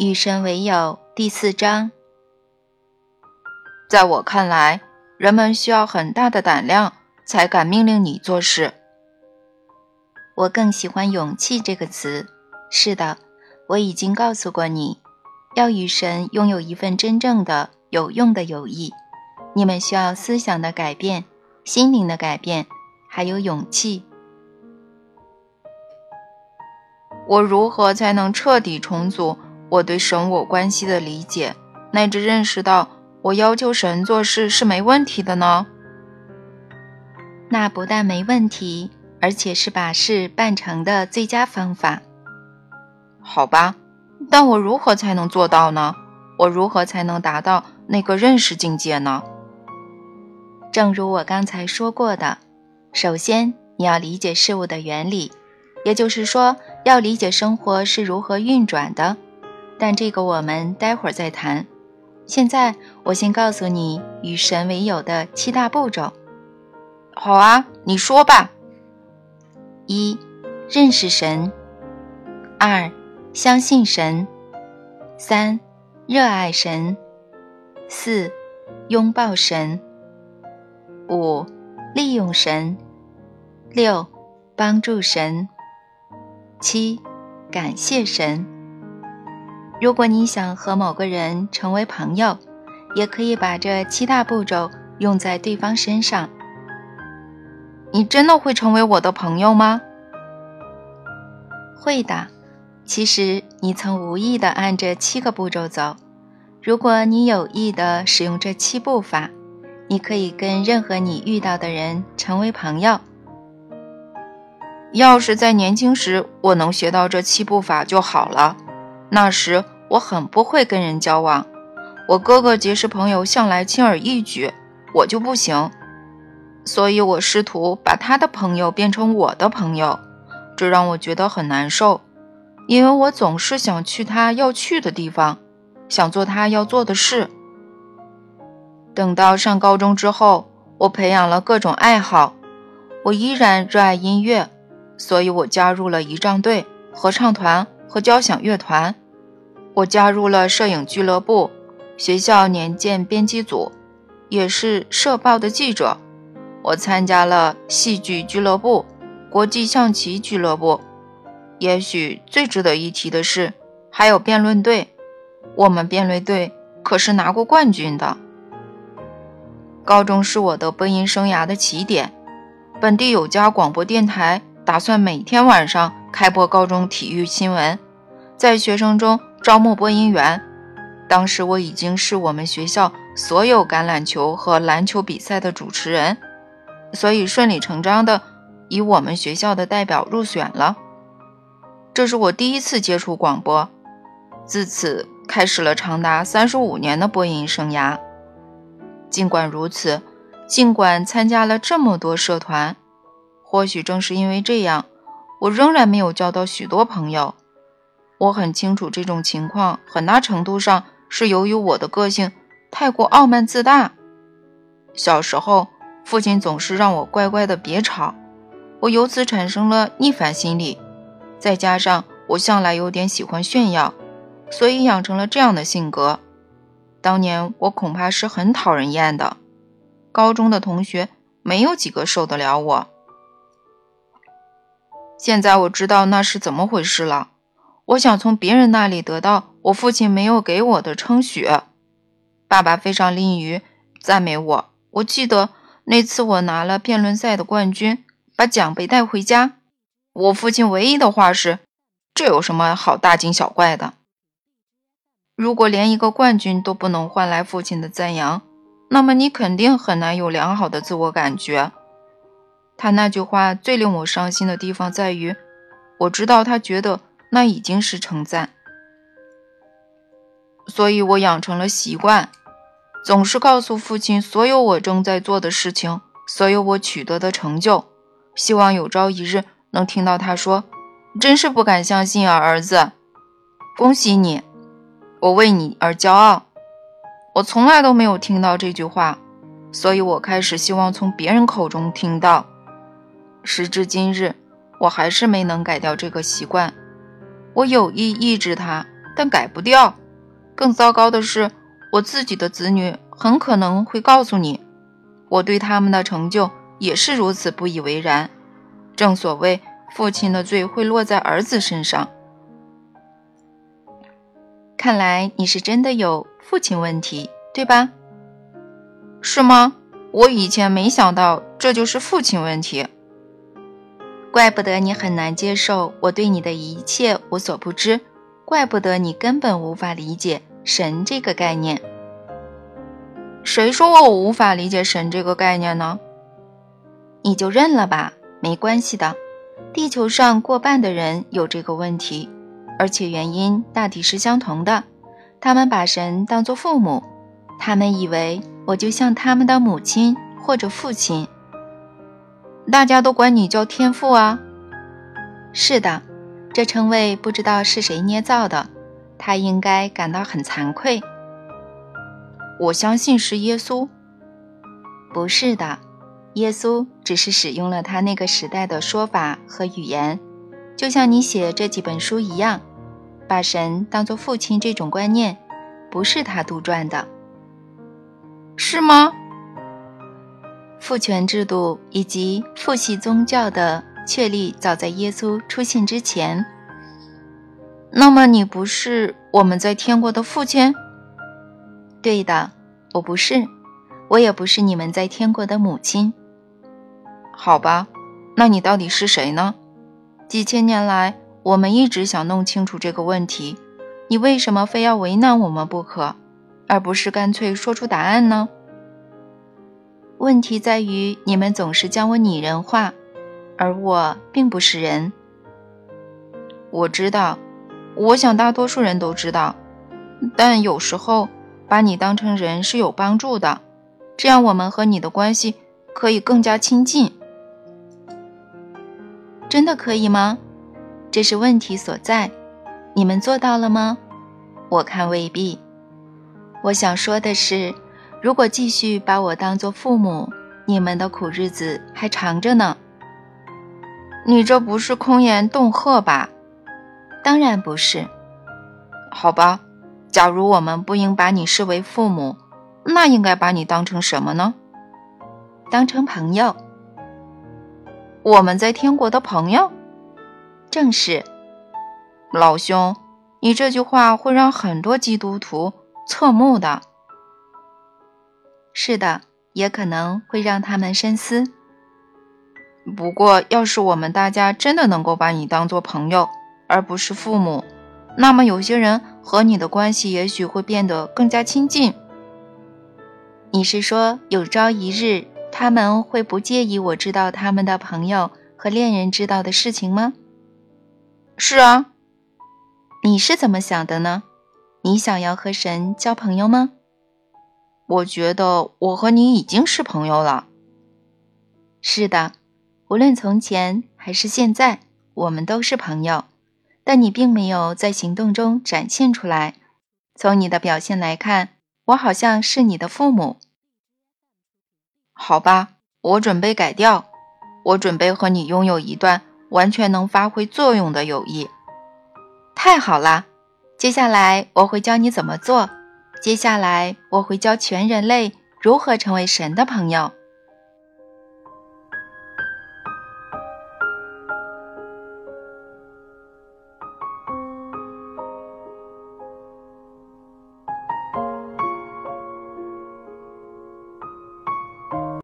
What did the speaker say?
与神为友第四章。在我看来，人们需要很大的胆量才敢命令你做事。我更喜欢“勇气”这个词。是的，我已经告诉过你，要与神拥有一份真正的有用的友谊，你们需要思想的改变、心灵的改变，还有勇气。我如何才能彻底重组？我对神我关系的理解，乃至认识到我要求神做事是没问题的呢？那不但没问题，而且是把事办成的最佳方法。好吧，但我如何才能做到呢？我如何才能达到那个认识境界呢？正如我刚才说过的，首先你要理解事物的原理，也就是说，要理解生活是如何运转的。但这个我们待会儿再谈。现在我先告诉你与神为友的七大步骤。好啊，你说吧。一、认识神；二、相信神；三、热爱神；四、拥抱神；五、利用神；六、帮助神；七、感谢神。如果你想和某个人成为朋友，也可以把这七大步骤用在对方身上。你真的会成为我的朋友吗？会的。其实你曾无意的按这七个步骤走。如果你有意的使用这七步法，你可以跟任何你遇到的人成为朋友。要是在年轻时我能学到这七步法就好了。那时我很不会跟人交往，我哥哥结识朋友向来轻而易举，我就不行，所以我试图把他的朋友变成我的朋友，这让我觉得很难受，因为我总是想去他要去的地方，想做他要做的事。等到上高中之后，我培养了各种爱好，我依然热爱音乐，所以我加入了仪仗队、合唱团和交响乐团。我加入了摄影俱乐部、学校年鉴编辑组，也是社报的记者。我参加了戏剧俱乐部、国际象棋俱乐部。也许最值得一提的是，还有辩论队。我们辩论队可是拿过冠军的。高中是我的播音生涯的起点。本地有家广播电台打算每天晚上开播高中体育新闻，在学生中。招募播音员，当时我已经是我们学校所有橄榄球和篮球比赛的主持人，所以顺理成章的以我们学校的代表入选了。这是我第一次接触广播，自此开始了长达三十五年的播音生涯。尽管如此，尽管参加了这么多社团，或许正是因为这样，我仍然没有交到许多朋友。我很清楚，这种情况很大程度上是由于我的个性太过傲慢自大。小时候，父亲总是让我乖乖的别吵，我由此产生了逆反心理。再加上我向来有点喜欢炫耀，所以养成了这样的性格。当年我恐怕是很讨人厌的，高中的同学没有几个受得了我。现在我知道那是怎么回事了。我想从别人那里得到我父亲没有给我的称许。爸爸非常吝于赞美我。我记得那次我拿了辩论赛的冠军，把奖杯带回家，我父亲唯一的话是：“这有什么好大惊小怪的？如果连一个冠军都不能换来父亲的赞扬，那么你肯定很难有良好的自我感觉。”他那句话最令我伤心的地方在于，我知道他觉得。那已经是称赞，所以我养成了习惯，总是告诉父亲所有我正在做的事情，所有我取得的成就，希望有朝一日能听到他说：“真是不敢相信啊，儿子，恭喜你，我为你而骄傲。”我从来都没有听到这句话，所以我开始希望从别人口中听到。时至今日，我还是没能改掉这个习惯。我有意抑制它，但改不掉。更糟糕的是，我自己的子女很可能会告诉你，我对他们的成就也是如此不以为然。正所谓，父亲的罪会落在儿子身上。看来你是真的有父亲问题，对吧？是吗？我以前没想到这就是父亲问题。怪不得你很难接受我对你的一切无所不知，怪不得你根本无法理解神这个概念。谁说我无法理解神这个概念呢？你就认了吧，没关系的。地球上过半的人有这个问题。而且原因大抵是相同的，他们把神当作父母，他们以为我就像他们的母亲或者父亲。大家都管你叫天父啊。是的，这称谓不知道是谁捏造的，他应该感到很惭愧。我相信是耶稣。不是的，耶稣只是使用了他那个时代的说法和语言，就像你写这几本书一样。把神当作父亲这种观念，不是他杜撰的，是吗？父权制度以及父系宗教的确立，早在耶稣出现之前。那么你不是我们在天国的父亲？对的，我不是，我也不是你们在天国的母亲。好吧，那你到底是谁呢？几千年来。我们一直想弄清楚这个问题，你为什么非要为难我们不可，而不是干脆说出答案呢？问题在于你们总是将我拟人化，而我并不是人。我知道，我想大多数人都知道，但有时候把你当成人是有帮助的，这样我们和你的关系可以更加亲近。真的可以吗？这是问题所在，你们做到了吗？我看未必。我想说的是，如果继续把我当做父母，你们的苦日子还长着呢。你这不是空言恫吓吧？当然不是。好吧，假如我们不应把你视为父母，那应该把你当成什么呢？当成朋友。我们在天国的朋友。正是，老兄，你这句话会让很多基督徒侧目的。是的，也可能会让他们深思。不过，要是我们大家真的能够把你当做朋友，而不是父母，那么有些人和你的关系也许会变得更加亲近。你是说，有朝一日他们会不介意我知道他们的朋友和恋人知道的事情吗？是啊，你是怎么想的呢？你想要和神交朋友吗？我觉得我和你已经是朋友了。是的，无论从前还是现在，我们都是朋友。但你并没有在行动中展现出来。从你的表现来看，我好像是你的父母。好吧，我准备改掉。我准备和你拥有一段。完全能发挥作用的友谊，太好了！接下来我会教你怎么做。接下来我会教全人类如何成为神的朋友。